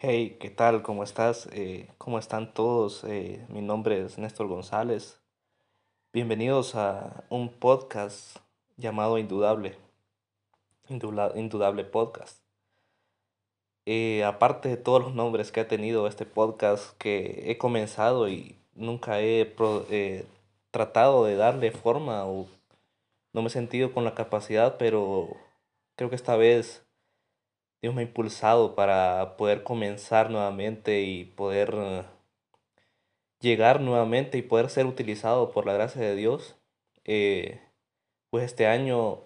Hey, ¿qué tal? ¿Cómo estás? Eh, ¿cómo están todos? Eh, mi nombre es Néstor González. Bienvenidos a un podcast llamado Indudable. Indudable Podcast. Eh, aparte de todos los nombres que ha tenido este podcast que he comenzado y nunca he tratado de darle forma o no me he sentido con la capacidad, pero creo que esta vez Dios me ha impulsado para poder comenzar nuevamente y poder eh, llegar nuevamente y poder ser utilizado por la gracia de Dios. Eh, pues este año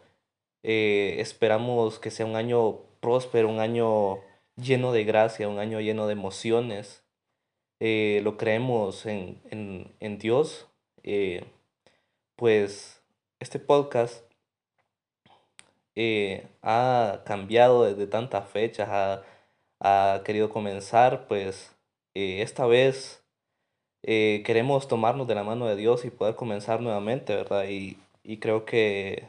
eh, esperamos que sea un año próspero, un año lleno de gracia, un año lleno de emociones. Eh, lo creemos en, en, en Dios. Eh, pues este podcast eh, ha cambiado desde tantas fechas, ha, ha querido comenzar, pues eh, esta vez eh, queremos tomarnos de la mano de Dios y poder comenzar nuevamente, ¿verdad? Y, y creo que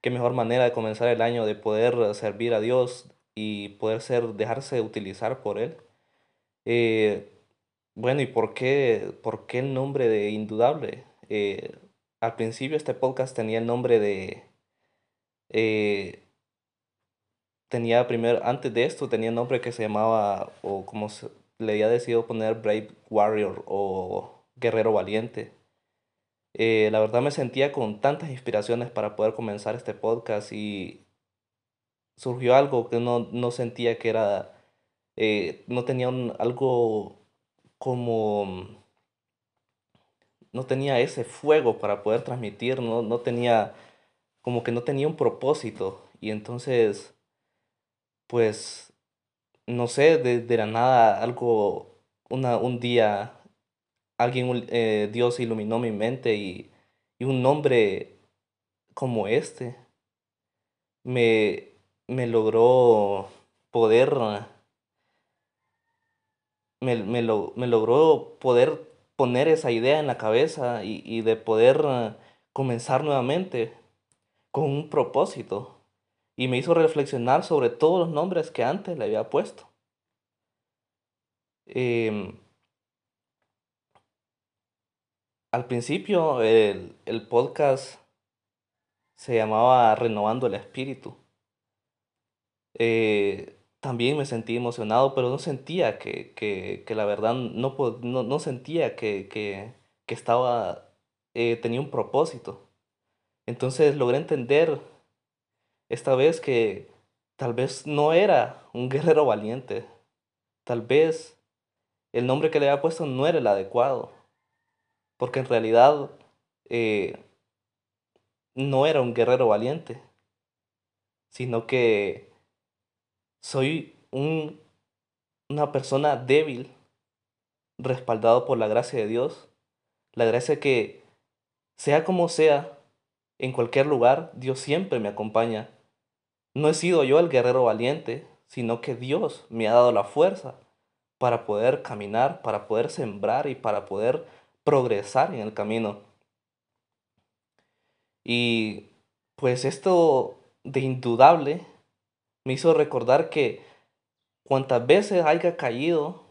qué mejor manera de comenzar el año de poder servir a Dios y poder ser, dejarse utilizar por Él. Eh, bueno, ¿y por qué, por qué el nombre de Indudable? Eh, al principio este podcast tenía el nombre de... eh, tenía primero, antes de esto tenía un nombre que se llamaba, o como se- le había decidido poner Brave Warrior o Guerrero Valiente. Eh, la verdad me sentía con tantas inspiraciones para poder comenzar este podcast y surgió algo que no, no sentía que era, eh, no tenía un- algo como, no tenía ese fuego para poder transmitir, no, no tenía, como que no tenía un propósito. Y entonces, pues, no sé, de, de la nada algo, una, un día alguien, eh, Dios iluminó mi mente y, y un nombre como este me, me logró poder, me, me, lo- me logró poder poner esa idea en la cabeza y, y de poder comenzar nuevamente con un propósito. Y me hizo reflexionar sobre todos los nombres que antes le había puesto. Em, al principio el, el podcast se llamaba Renovando el Espíritu. Eh, también me sentí emocionado, pero no sentía que, que, que la verdad no, no, no sentía que, que, que estaba, eh, tenía un propósito. Entonces logré entender esta vez que tal vez no era un guerrero valiente, tal vez el nombre que le había puesto no era el adecuado, porque en realidad eh, no era un guerrero valiente, sino que soy un, una persona débil, respaldado por la gracia de Dios, la gracia que sea como sea, en cualquier lugar, Dios siempre me acompaña. No he sido yo el guerrero valiente, sino que Dios me ha dado la fuerza para poder caminar, para poder sembrar y para poder progresar en el camino. Y pues esto de indudable me hizo recordar que cuantas veces haya caído,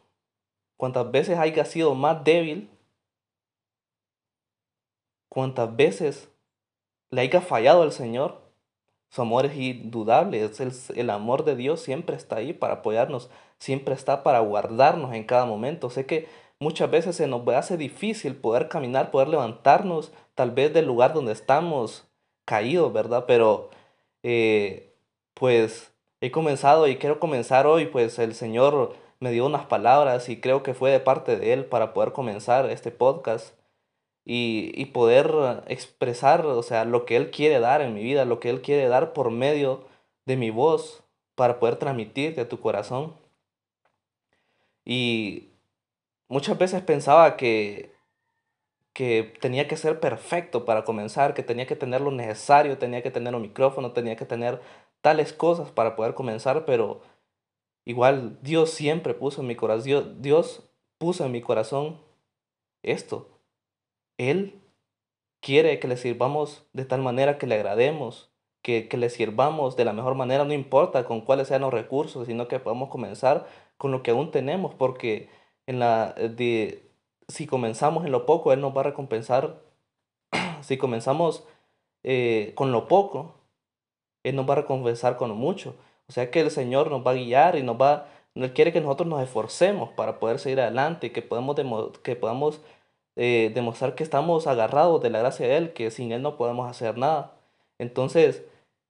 cuantas veces haya sido más débil, cuantas veces le haya fallado al Señor, su amor es indudable, es el, el amor de Dios siempre está ahí para apoyarnos, siempre está para guardarnos en cada momento. Sé que muchas veces se nos hace difícil poder caminar, poder levantarnos, tal vez del lugar donde estamos caídos, ¿verdad? Pero eh, pues he comenzado y quiero comenzar hoy, pues el Señor me dio unas palabras y creo que fue de parte de Él para poder comenzar este podcast y, y poder expresar, o sea, lo que Él quiere dar en mi vida, lo que Él quiere dar por medio de mi voz para poder transmitirte a tu corazón. Y muchas veces pensaba que, que tenía que ser perfecto para comenzar, que tenía que tener lo necesario, tenía que tener un micrófono, tenía que tener tales cosas para poder comenzar, pero igual Dios siempre puso en mi corazón, Dios, Dios puso en mi corazón esto. Él quiere que le sirvamos de tal manera que le agrademos, que, que le sirvamos de la mejor manera, no importa con cuáles sean los recursos, sino que podamos comenzar con lo que aún tenemos, porque en la, de, si comenzamos en lo poco, Él nos va a recompensar. si comenzamos eh, con lo poco, Él nos va a recompensar con lo mucho. O sea que el Señor nos va a guiar y nos va, Él quiere que nosotros nos esforcemos para poder seguir adelante, que, podemos que podamos eh, demostrar que estamos agarrados de la gracia de Él, que sin Él no podemos hacer nada. Entonces,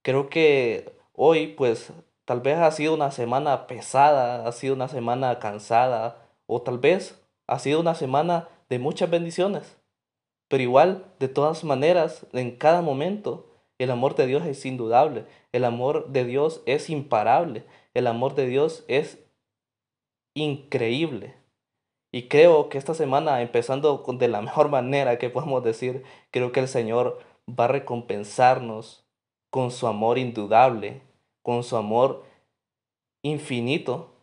creo que hoy, pues, tal vez ha sido una semana pesada, ha sido una semana cansada, o tal vez ha sido una semana de muchas bendiciones. Pero igual, de todas maneras, en cada momento, el amor de Dios es indudable, el amor de Dios es imparable, el amor de Dios es increíble. Y creo que esta semana, empezando de la mejor manera que podemos decir, creo que el Señor va a recompensarnos con su amor indudable, con su amor infinito,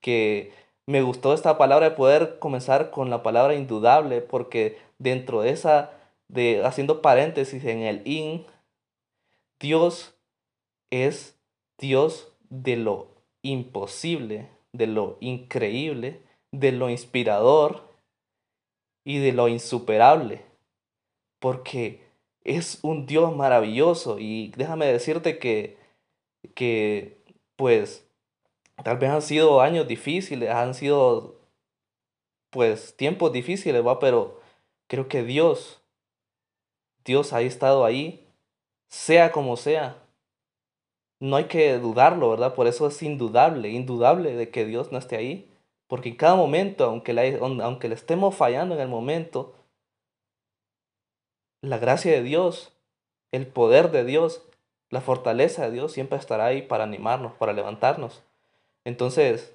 que me gustó esta palabra de poder comenzar con la palabra indudable, porque dentro de esa, de haciendo paréntesis en el in, Dios es Dios de lo imposible, de lo increíble, de lo inspirador y de lo insuperable, porque es un Dios maravilloso y déjame decirte que, que pues tal vez han sido años difíciles, han sido pues tiempos difíciles, va, pero creo que Dios, Dios ha estado ahí, sea como sea. No hay que dudarlo, ¿verdad? Por eso es indudable, indudable de que Dios no esté ahí. Porque en cada momento, aunque le, aunque le estemos fallando en el momento, la gracia de Dios, el poder de Dios, la fortaleza de Dios siempre estará ahí para animarnos, para levantarnos. Entonces,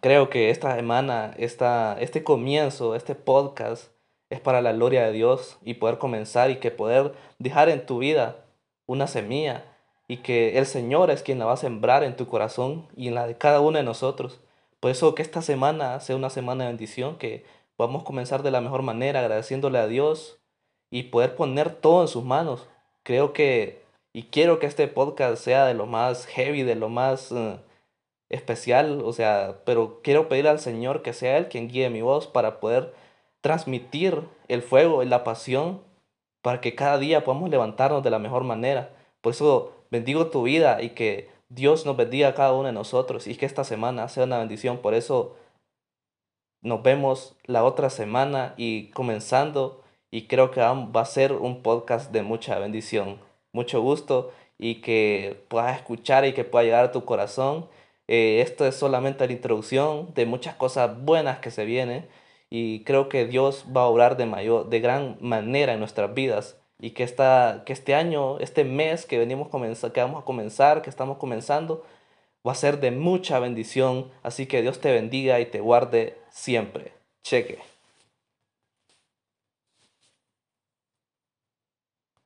creo que esta semana, esta, este comienzo, este podcast, es para la gloria de Dios y poder comenzar y que poder dejar en tu vida una semilla y que el Señor es quien la va a sembrar en tu corazón y en la de cada uno de nosotros. Por eso que esta semana sea una semana de bendición, que podamos comenzar de la mejor manera agradeciéndole a Dios y poder poner todo en sus manos. Creo que y quiero que este podcast sea de lo más heavy, de lo más eh, especial, o sea, pero quiero pedir al Señor que sea Él quien guíe mi voz para poder transmitir el fuego y la pasión para que cada día podamos levantarnos de la mejor manera. Por eso bendigo tu vida y que Dios nos bendiga a cada uno de nosotros y que esta semana sea una bendición. Por eso nos vemos la otra semana y comenzando y creo que va a ser un podcast de mucha bendición. Mucho gusto y que puedas escuchar y que pueda llegar a tu corazón eh, esto es solamente la introducción de muchas cosas buenas que se vienen y creo que Dios va a obrar de, mayor, de gran manera en nuestras vidas y que, esta, que este año, este mes que, venimos que vamos a comenzar, que estamos comenzando, va a ser de mucha bendición. Así que Dios te bendiga y te guarde siempre. Cheque.